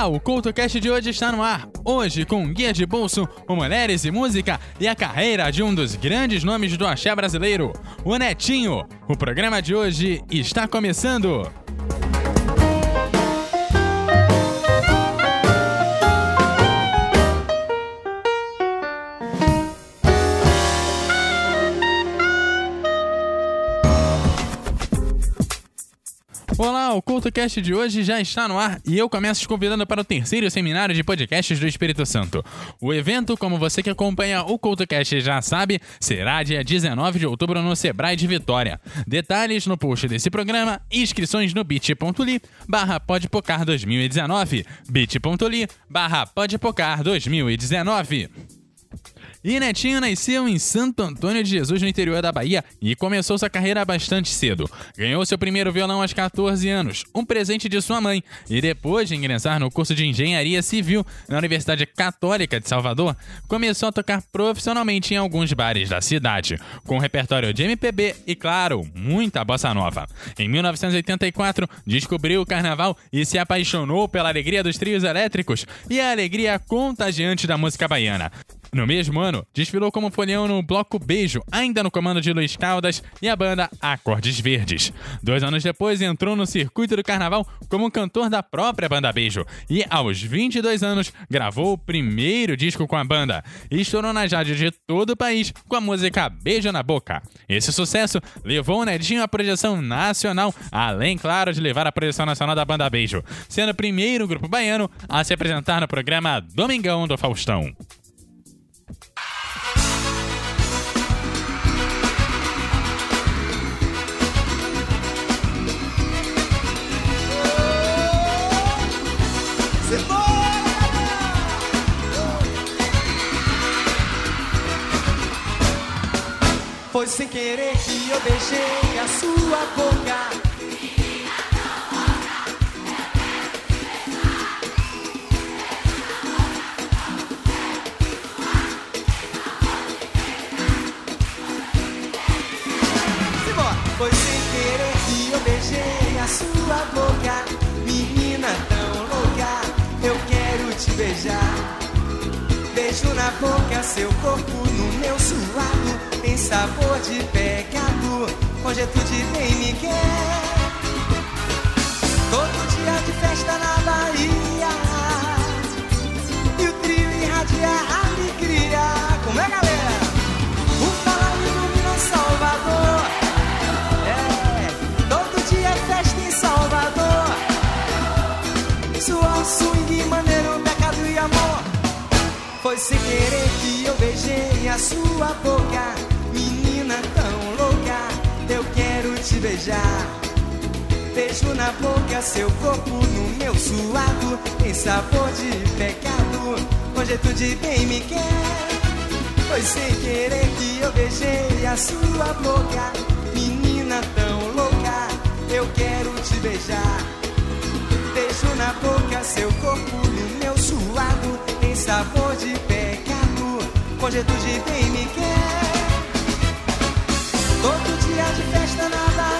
Olá, o CultoCast de hoje está no ar. Hoje com guia de bolso, Mulheres e Música e a carreira de um dos grandes nomes do axé brasileiro, o Netinho. O programa de hoje está começando. Olá, o CultoCast de hoje já está no ar e eu começo te convidando para o terceiro seminário de podcasts do Espírito Santo. O evento, como você que acompanha o CultoCast já sabe, será dia 19 de outubro no Sebrae de Vitória. Detalhes no post desse programa e inscrições no bit.ly barra podpocar 2019 bit.ly barra podpocar 2019 e Netinho nasceu em Santo Antônio de Jesus, no interior da Bahia, e começou sua carreira bastante cedo. Ganhou seu primeiro violão aos 14 anos, um presente de sua mãe, e depois de ingressar no curso de Engenharia Civil na Universidade Católica de Salvador, começou a tocar profissionalmente em alguns bares da cidade, com um repertório de MPB e, claro, muita bossa nova. Em 1984, descobriu o carnaval e se apaixonou pela alegria dos trios elétricos e a alegria contagiante da música baiana. No mesmo ano, desfilou como folião no Bloco Beijo, ainda no comando de Luiz Caldas e a banda Acordes Verdes. Dois anos depois, entrou no circuito do carnaval como cantor da própria banda Beijo e, aos 22 anos, gravou o primeiro disco com a banda e estourou nas rádios de todo o país com a música Beijo na Boca. Esse sucesso levou o Nedinho à projeção nacional, além, claro, de levar a projeção nacional da banda Beijo, sendo o primeiro grupo baiano a se apresentar no programa Domingão do Faustão. Foi sem querer que eu beijei a sua boca. Foi sem querer que eu beijei a sua boca. Menina tão louca, eu quero te beijar. Beijo na boca, seu corpo no meu suado. Sabor de pecado, tudo de bem me quer. Todo dia de festa na Bahia. E o trio irradia alegria. Como é, galera? O fala ilumina Salvador. É, todo dia é festa em Salvador. Suor, swing, maneiro, pecado e amor. Foi sem querer que eu beijei a sua boca, beijar. Beijo na boca, seu corpo no meu suado. Tem sabor de pecado, é tudo de bem me quer. Foi sem querer que eu beijei a sua boca, menina tão louca. Eu quero te beijar. Beijo na boca, seu corpo no meu suado tem sabor de pecado, é tudo de bem me quer. Dia de festa na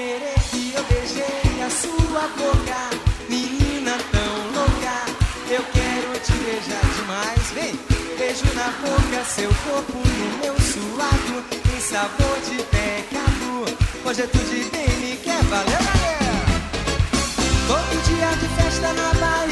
querer que eu beijei a sua boca, menina tão louca. Eu quero te beijar demais, vem! Beijo na boca, seu corpo no meu suado, tem sabor de pecado. Hoje é de bem, me quer galera! Todo dia de festa na Bahia,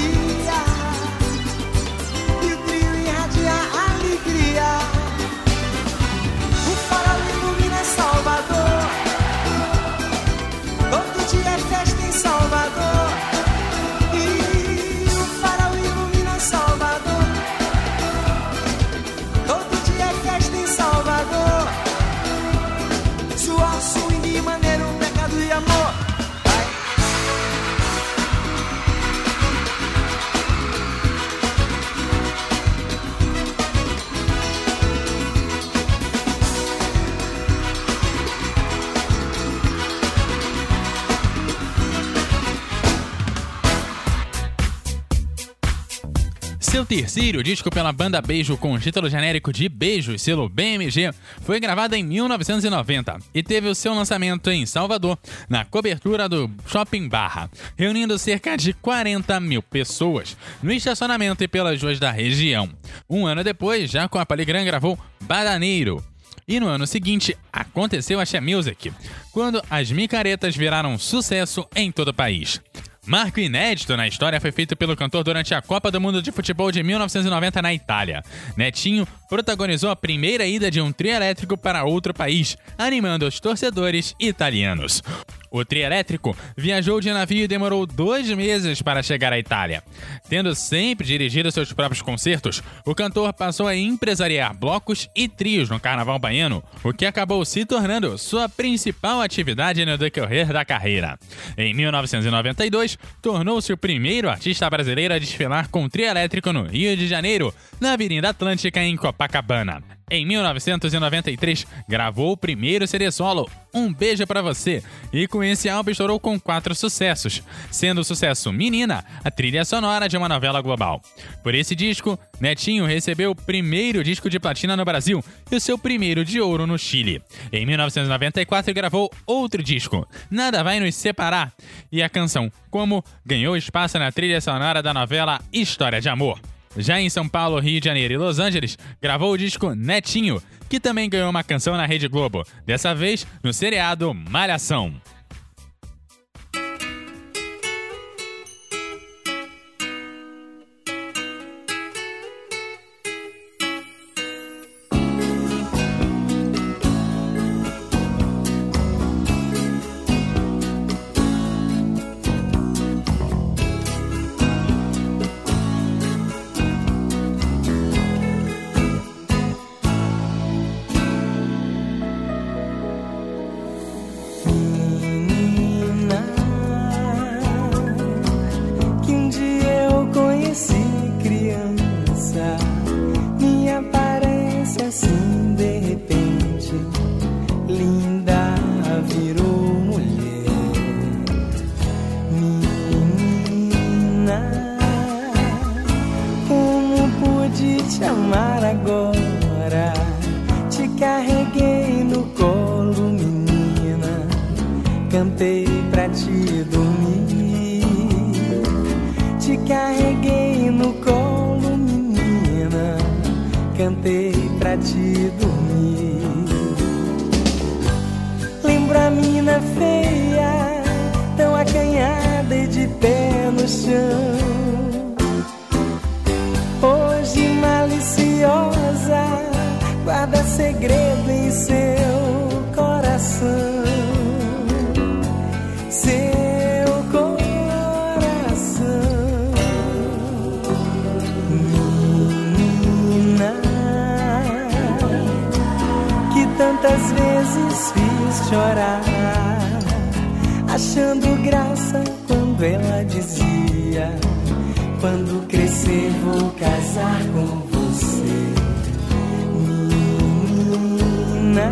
terceiro disco pela banda Beijo com título genérico de Beijo, selo BMG, foi gravado em 1990 e teve o seu lançamento em Salvador, na cobertura do Shopping Barra, reunindo cerca de 40 mil pessoas no estacionamento e pelas ruas da região. Um ano depois, já com a Paligram gravou Badaneiro. E no ano seguinte, aconteceu a She Music, quando as micaretas viraram sucesso em todo o país. Marco inédito na história foi feito pelo cantor durante a Copa do Mundo de Futebol de 1990 na Itália. Netinho protagonizou a primeira ida de um trio elétrico para outro país, animando os torcedores italianos. O trio elétrico viajou de navio e demorou dois meses para chegar à Itália. Tendo sempre dirigido seus próprios concertos, o cantor passou a empresariar blocos e trios no carnaval baiano, o que acabou se tornando sua principal atividade no decorrer da carreira. Em 1992, tornou-se o primeiro artista brasileiro a desfilar com trio elétrico no Rio de Janeiro, na Avenida Atlântica, em Copacabana. Em 1993, gravou o primeiro CD solo, Um Beijo para Você, e com esse álbum estourou com quatro sucessos, sendo o sucesso Menina, a trilha sonora de uma novela global. Por esse disco, Netinho recebeu o primeiro disco de platina no Brasil e o seu primeiro de ouro no Chile. Em 1994, gravou outro disco, Nada Vai Nos Separar, e a canção Como ganhou espaço na trilha sonora da novela História de Amor. Já em São Paulo, Rio de Janeiro e Los Angeles, gravou o disco Netinho, que também ganhou uma canção na Rede Globo, dessa vez no seriado Malhação. Carreguei no colo, menina. Cantei pra te dormir. Lembro a mina feia, tão acanhada e de pé no chão. Hoje maliciosa, guarda segredo em seu coração. Chorar, achando graça quando ela dizia: Quando crescer vou casar com você, menina.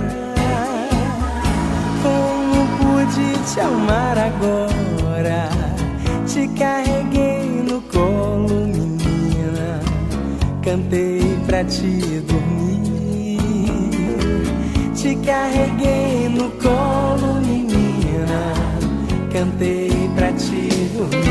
Como pude te amar agora? Te carreguei no colo, menina. Cantei pra te dormir. Te carreguei no colo, menina. Cantei pra te dormir.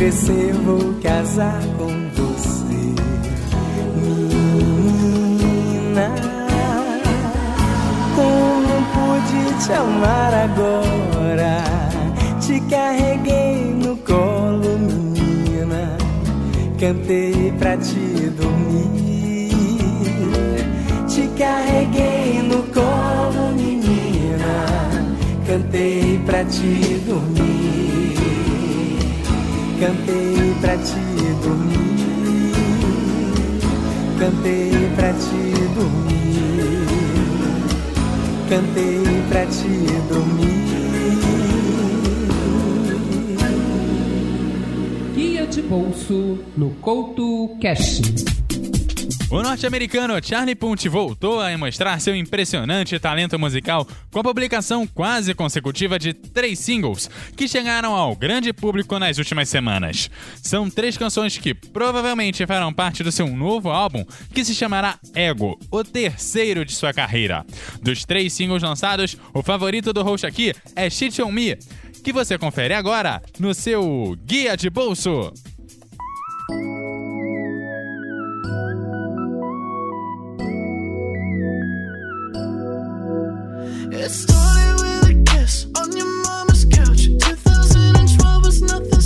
Crescer vou casar com você, menina. Como pude te amar agora? Te carreguei no colo, menina. Cantei pra te dormir. Te carreguei no colo, menina. Cantei pra te dormir. Cantei pra te dormir. cantei pra te dormir. Cantei pra te dormir. Guia de bolso no Couto Cash. O norte-americano Charlie Punt voltou a mostrar seu impressionante talento musical com a publicação quase consecutiva de três singles que chegaram ao grande público nas últimas semanas. São três canções que provavelmente farão parte do seu novo álbum, que se chamará Ego, o terceiro de sua carreira. Dos três singles lançados, o favorito do host aqui é Shit On Me, que você confere agora no seu Guia de Bolso. It started with a kiss on your mama's couch. 2012 was nothing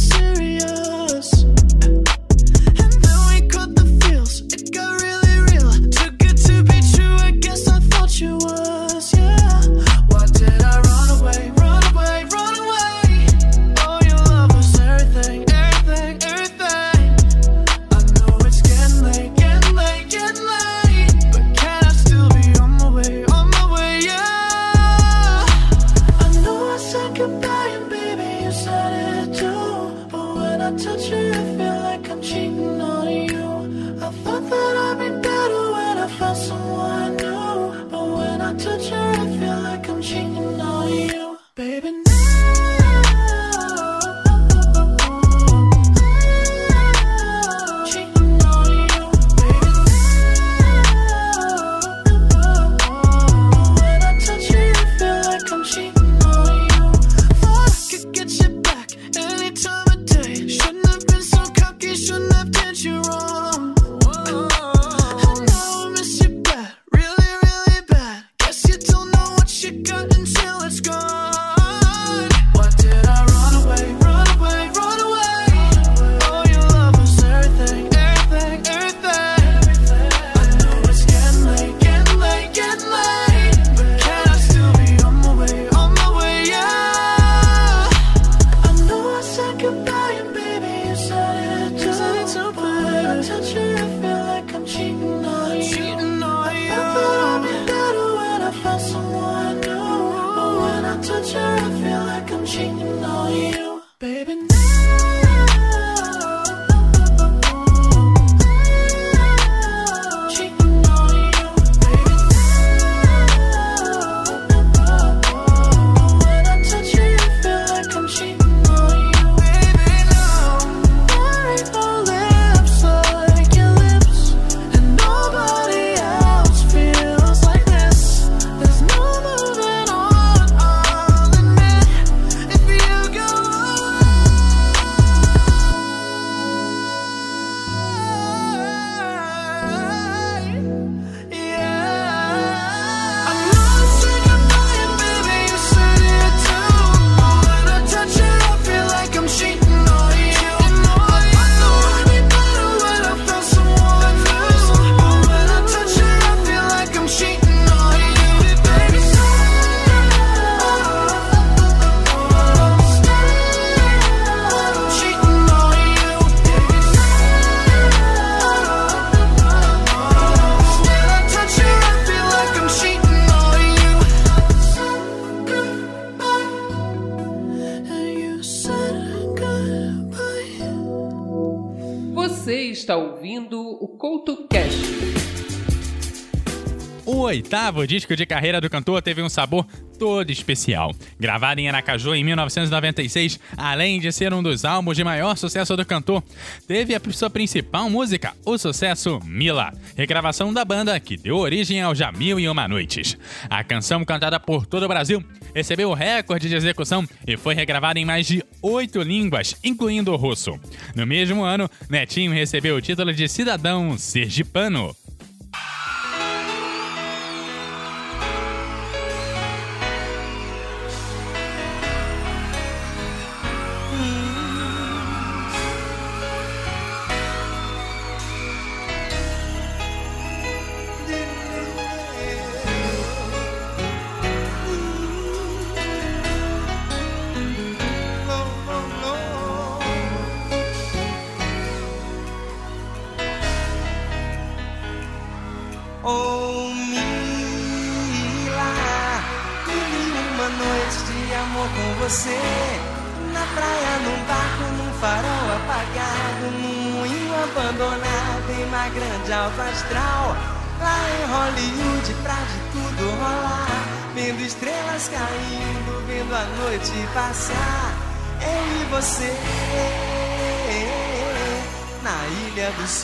oitavo disco de carreira do cantor teve um sabor todo especial. Gravado em Aracaju em 1996, além de ser um dos álbuns de maior sucesso do cantor, teve a sua principal música, o sucesso Mila, regravação da banda que deu origem ao Já Mil e Uma Noites. A canção, cantada por todo o Brasil, recebeu o recorde de execução e foi regravada em mais de oito línguas, incluindo o russo. No mesmo ano, Netinho recebeu o título de cidadão sergipano.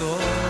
多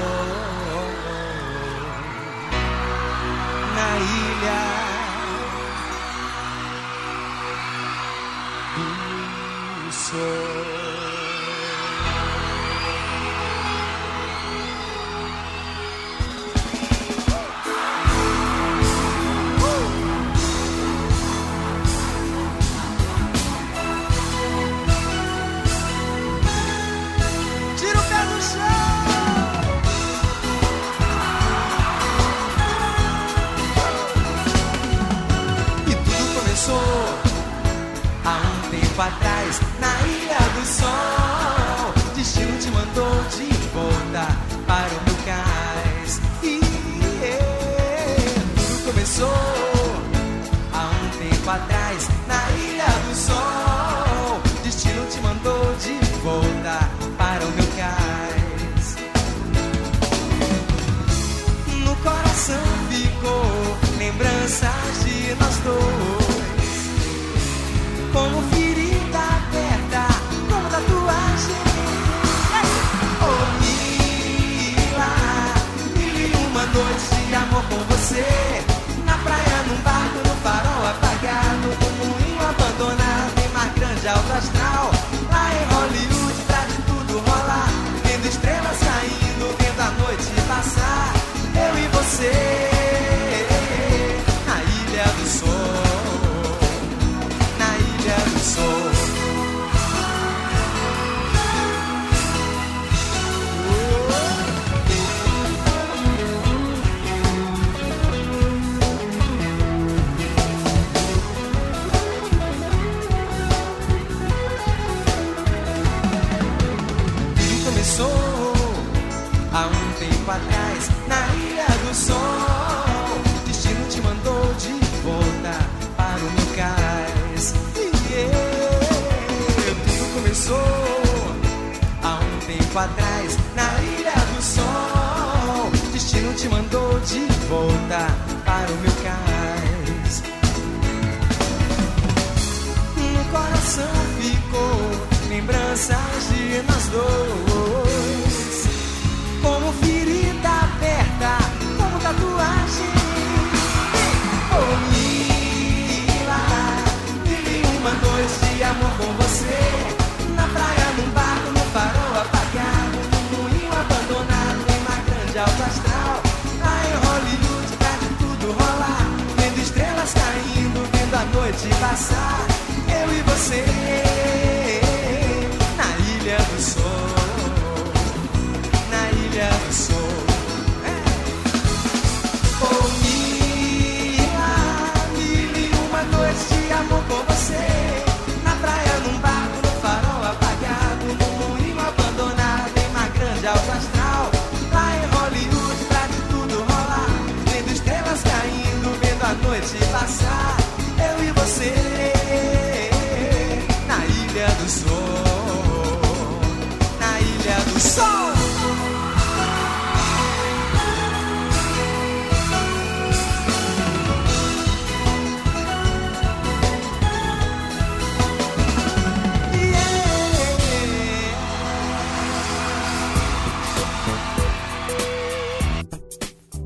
noite passar, eu e você.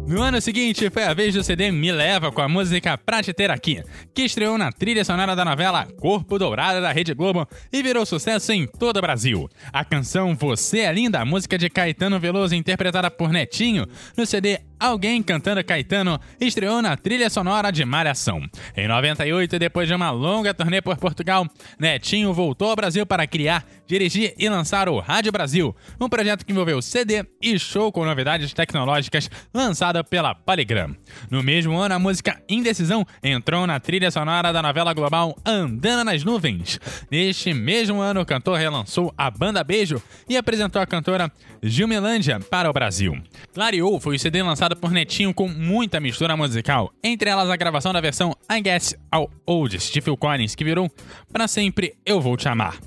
No ano seguinte, foi a vez do CD Me Leva com a música Prateleira Aqui, que estreou na trilha sonora da novela Corpo Dourado da Rede Globo e virou sucesso em todo o Brasil. A canção Você é Linda, música de Caetano Veloso interpretada por Netinho, no CD Alguém Cantando Caetano estreou na trilha sonora de Malhação. Em 98, depois de uma longa turnê por Portugal, Netinho voltou ao Brasil para criar, dirigir e lançar o Rádio Brasil, um projeto que envolveu CD e show com novidades tecnológicas lançada pela Polygram. No mesmo ano, a música Indecisão entrou na trilha sonora da novela global Andando nas Nuvens. Neste mesmo ano, o cantor relançou a banda Beijo e apresentou a cantora Gilmelândia para o Brasil. Clareou foi o CD lançado por Netinho com muita mistura musical, entre elas a gravação da versão I Guess I'll Oldest de Phil Collins, que virou Pra Sempre Eu Vou Te Amar.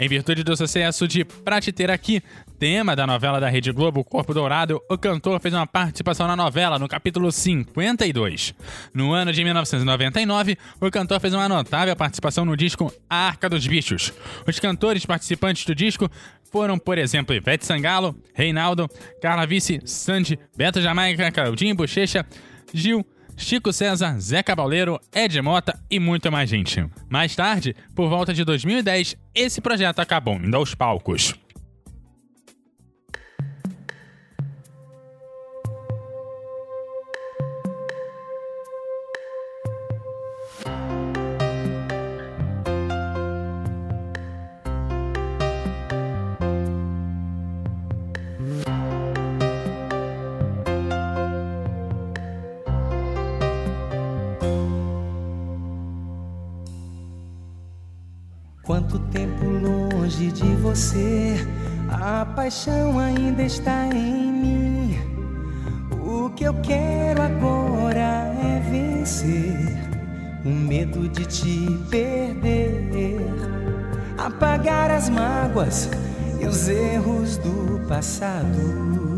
Em virtude do sucesso de Pra Te Ter Aqui, tema da novela da Rede Globo Corpo Dourado, o cantor fez uma participação na novela no capítulo 52. No ano de 1999, o cantor fez uma notável participação no disco A Arca dos Bichos. Os cantores participantes do disco foram, por exemplo, Ivete Sangalo, Reinaldo, Carla Vice, Sandy, Beto Jamaica, Claudinho Bochecha, Gil, Chico César, Zé Cabaleiro, Ed Mota e muito mais gente. Mais tarde, por volta de 2010, esse projeto acabou indo aos palcos. Paixão ainda está em mim. O que eu quero agora é vencer o medo de te perder, apagar as mágoas e os erros do passado.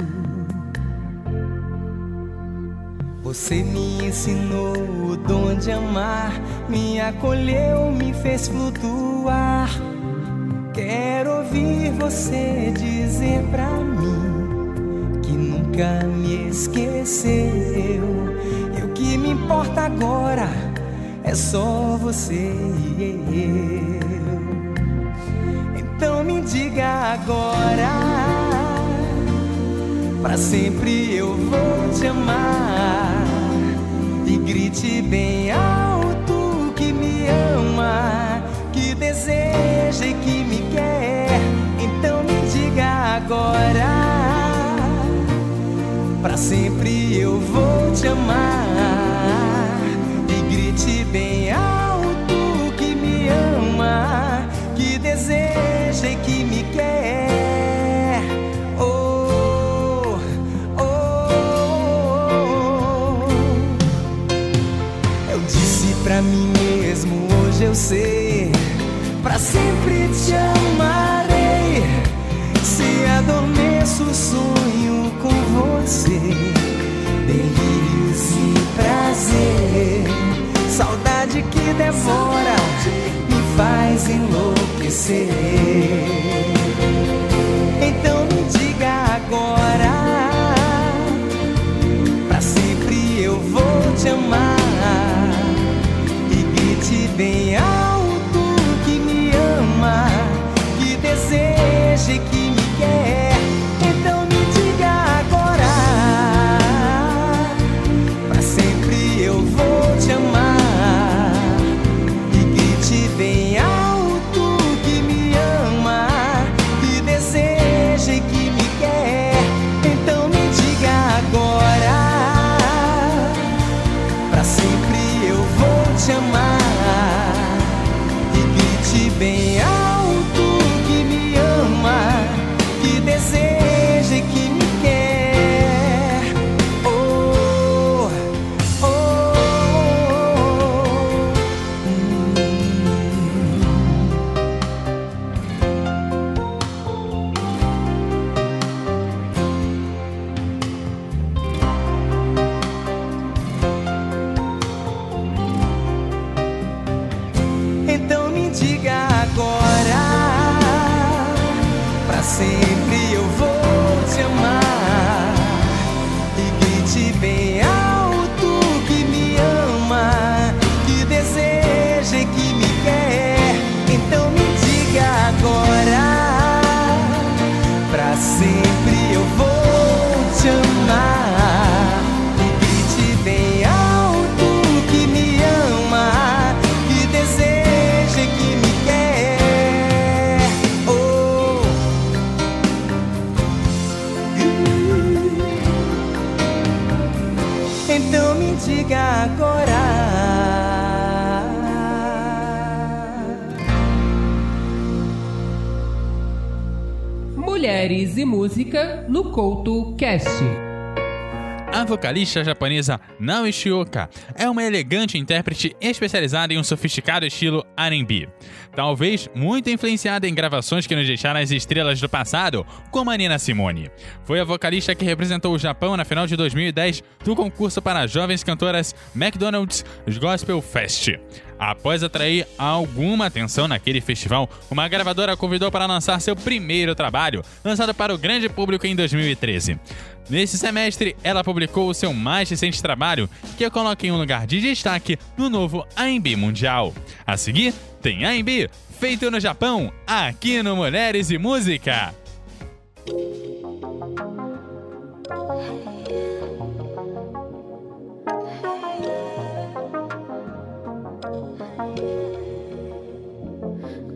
Você me ensinou o dom de amar, me acolheu, me fez flutuar. Quero ouvir você dizer pra mim que nunca me esqueceu. E o que me importa agora é só você e eu. Então me diga agora. Pra sempre eu vou te amar E grite bem alto que me ama Que deseja e que me Então me diga agora Pra sempre eu vou te amar E grite bem alto que me ama Que deseja e que me quer Oh, oh, oh. Eu disse pra mim mesmo, hoje eu sei, pra sempre te amarei. Enlouquecer. Mulheres e música no Couto Cast. A vocalista japonesa Naomi Shioka é uma elegante intérprete especializada em um sofisticado estilo R&B. Talvez muito influenciada em gravações que nos deixaram as estrelas do passado, como a Nina Simone. Foi a vocalista que representou o Japão na final de 2010 do concurso para jovens cantoras McDonald's Gospel Fest. Após atrair alguma atenção naquele festival, uma gravadora a convidou para lançar seu primeiro trabalho, lançado para o grande público em 2013. Nesse semestre, ela publicou o seu mais recente trabalho, que a coloca em um lugar de destaque no novo AMB Mundial. A seguir, tem AMB, feito no Japão, aqui no Mulheres e Música.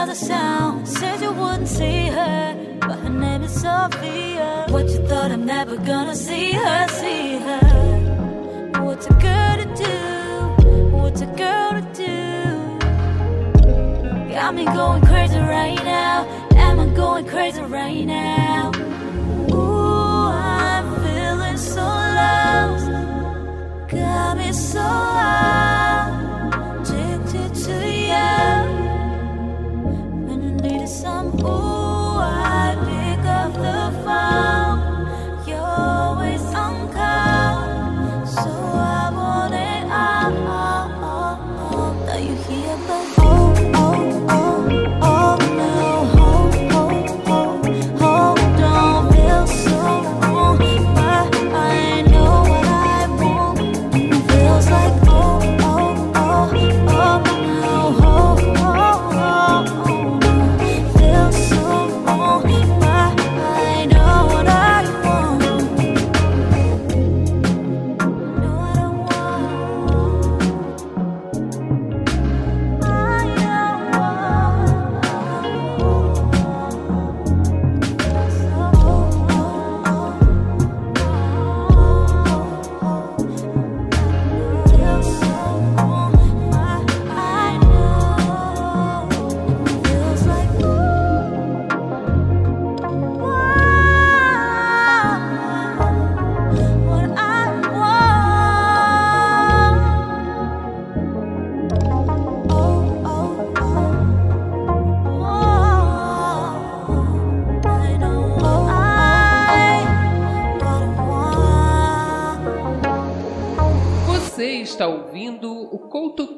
another sound. Said you wouldn't see her, but her name is Sophia. What you thought I'm never gonna see her, see her. What's a girl to do? What's a girl to do? Got me going crazy right now. Am I going crazy right now? Ooh, I'm feeling so lost. Got me so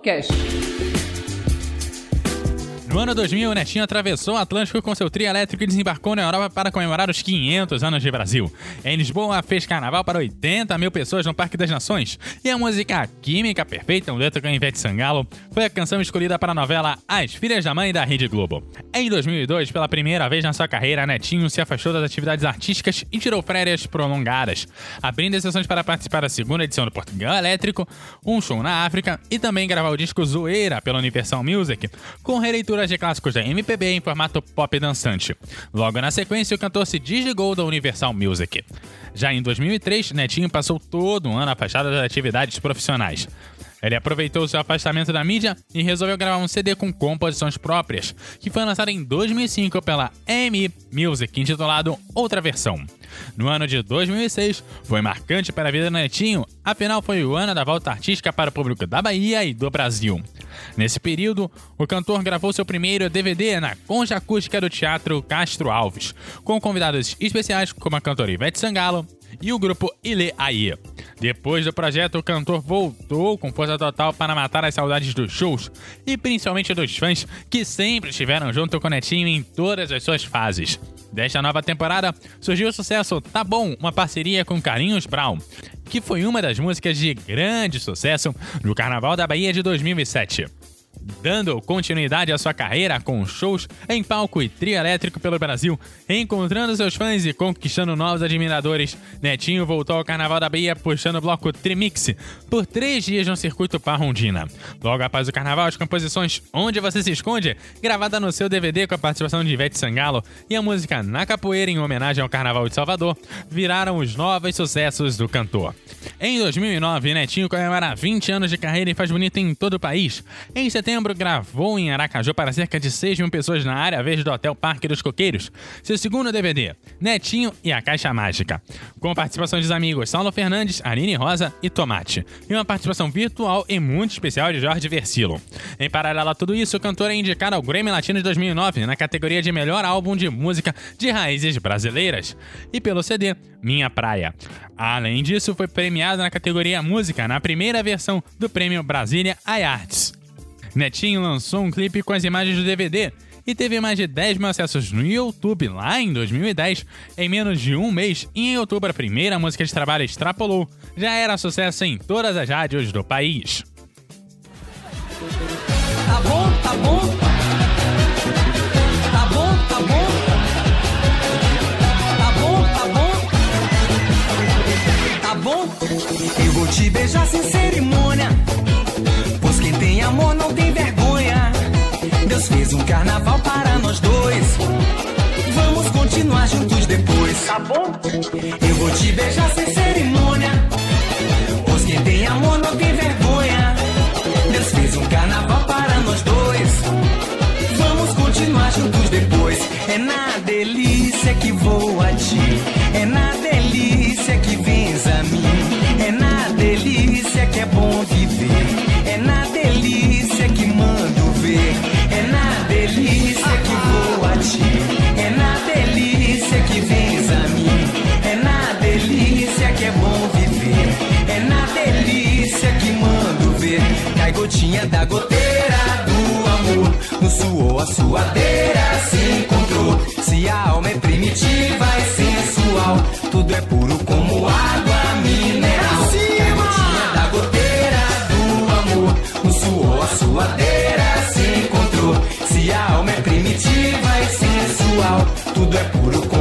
CoutoCast. No ano 2000, o Netinho atravessou o Atlântico com seu trio elétrico e desembarcou na Europa para comemorar os 500 anos de Brasil. Em Lisboa, fez carnaval para 80 mil pessoas no Parque das Nações. E a música Química Perfeita, um dueto com Ivete Sangalo, foi a canção escolhida para a novela As Filhas da Mãe da Rede Globo. Em 2002, pela primeira vez na sua carreira, Netinho se afastou das atividades artísticas e tirou férias prolongadas, abrindo exceções para participar da segunda edição do Portugal Elétrico, um show na África e também gravar o disco Zoeira pela Universal Music, com releitura regravadoras de clássicos da MPB em formato pop dançante. Logo na sequência, o cantor se desligou da Universal Music. Já em 2003, Netinho passou todo um ano afastado das atividades profissionais. Ele aproveitou seu afastamento da mídia e resolveu gravar um CD com composições próprias, que foi lançado em 2005 pela EMI Music, intitulado Outra Versão. No ano de 2006, foi marcante para a vida do Netinho, afinal foi o ano da volta artística para o público da Bahia e do Brasil. Nesse período, o cantor gravou seu primeiro DVD na Concha Acústica do Teatro Castro Alves, com convidados especiais como a cantora Ivete Sangalo e o grupo Ile Aí. Depois do projeto, o cantor voltou com força total para matar as saudades dos shows e principalmente dos fãs que sempre estiveram junto com o Netinho em todas as suas fases. Desta nova temporada, surgiu o sucesso Tá Bom, uma parceria com Carinhos Brown, que foi uma das músicas de grande sucesso no Carnaval da Bahia de 2007 dando continuidade à sua carreira com shows em palco e trio elétrico pelo Brasil, encontrando seus fãs e conquistando novos admiradores. Netinho voltou ao Carnaval da Bahia puxando o bloco Trimix por três dias no circuito Parrondina. Logo após o Carnaval, as composições Onde Você Se Esconde, gravada no seu DVD com a participação de Ivete Sangalo, e a música Na Capoeira, em homenagem ao Carnaval de Salvador, viraram os novos sucessos do cantor. Em 2009, Netinho comemora 20 anos de carreira e faz bonito em todo o país. Em setembro, gravou em Aracaju para cerca de 6 mil pessoas na área verde do Hotel Parque dos Coqueiros. Seu segundo DVD, Netinho e a Caixa Mágica. Com participação dos amigos Saulo Fernandes, Aline Rosa e Tomate. E uma participação virtual e muito especial de Jorge Versilo. Em paralelo a tudo isso, o cantor é indicado ao Grammy Latino de 2009 na categoria de melhor álbum de música de raízes brasileiras. E pelo CD, Minha Praia. Além disso, foi premiado na categoria Música na primeira versão do prêmio Brasília iArts. Netinho lançou um clipe com as imagens do DVD e teve mais de 10 mil acessos no YouTube lá em 2010. Em menos de um mês, em outubro, a primeira música de trabalho extrapolou. Já era sucesso em todas as rádios do país. Tá bom, tá bom. Tá bom, tá bom. Tá bom, tá bom. Tá bom. Eu vou te beijar sem cerimônia. Amor não tem vergonha. Deus fez um carnaval para nós dois. Vamos continuar juntos depois. Tá bom? Eu vou te beijar sem cerimônia. Pois quem tem amor não tem vergonha. Deus fez um carnaval para nós dois. Vamos continuar juntos depois. É na delícia que vou a ti. É na gotinha da goteira do amor. No suor a suadeira se encontrou. Se a alma é primitiva e sensual, tudo é puro como água mineral. Cai gotinha da goteira do amor. No suor a suadeira se encontrou. Se a alma é primitiva e sensual, tudo é puro como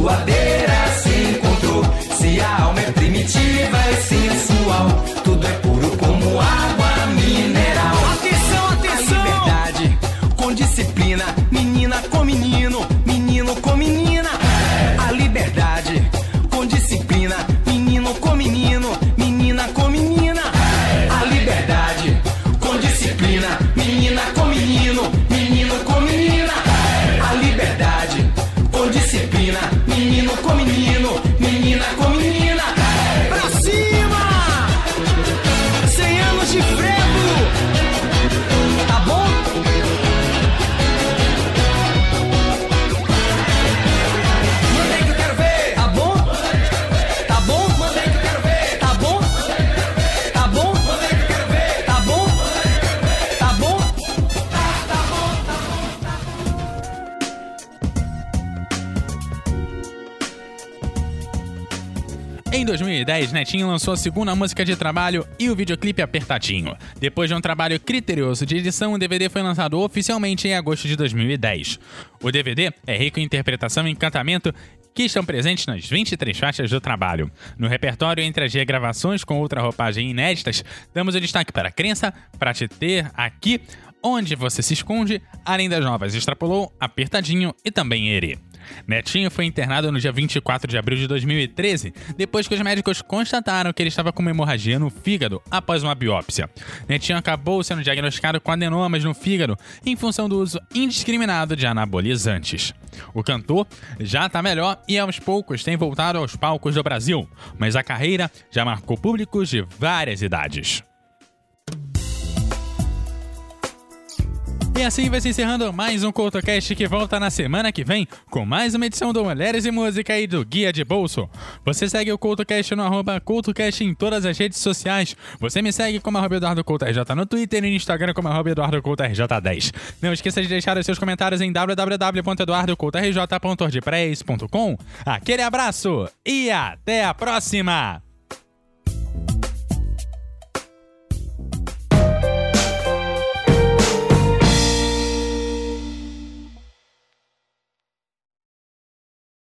suadeira se encontrou. Se a alma é primitiva e sensual, tudo é puro como água mineral. Atenção, atenção! A liberdade com disciplina, menina com menino, menino com menina. 2010, Netinho lançou a segunda música de trabalho e o videoclipe Apertadinho. Depois de um trabalho criterioso de edição, o DVD foi lançado oficialmente em agosto de 2010. O DVD é rico em interpretação e encantamento que estão presentes nas 23 faixas do trabalho. No repertório, entre as regravações com outra roupagem inéditas, damos o destaque para Crença, Pra Te Ter, Aqui, Onde Você Se Esconde, além das novas Extrapolou, Apertadinho e também Ere. Netinho foi internado no dia 24 de abril de 2013, depois que os médicos constataram que ele estava com uma hemorragia no fígado após uma biópsia. Netinho acabou sendo diagnosticado com adenomas no fígado em função do uso indiscriminado de anabolizantes. O cantor já está melhor e aos poucos tem voltado aos palcos do Brasil, mas a carreira já marcou públicos de várias idades. E assim vai se encerrando mais um CoutoCast que volta na semana que vem com mais uma edição do Mulheres e Música e do Guia de Bolso. Você segue o CoutoCast no arroba CoutoCast em todas as redes sociais. Você me segue como arroba Eduardo no Twitter e no Instagram como arroba Eduardo CoutoRJ10. Não esqueça de deixar os seus comentários em www.eduardocoutorj.wordpress.com. Aquele abraço e até a próxima!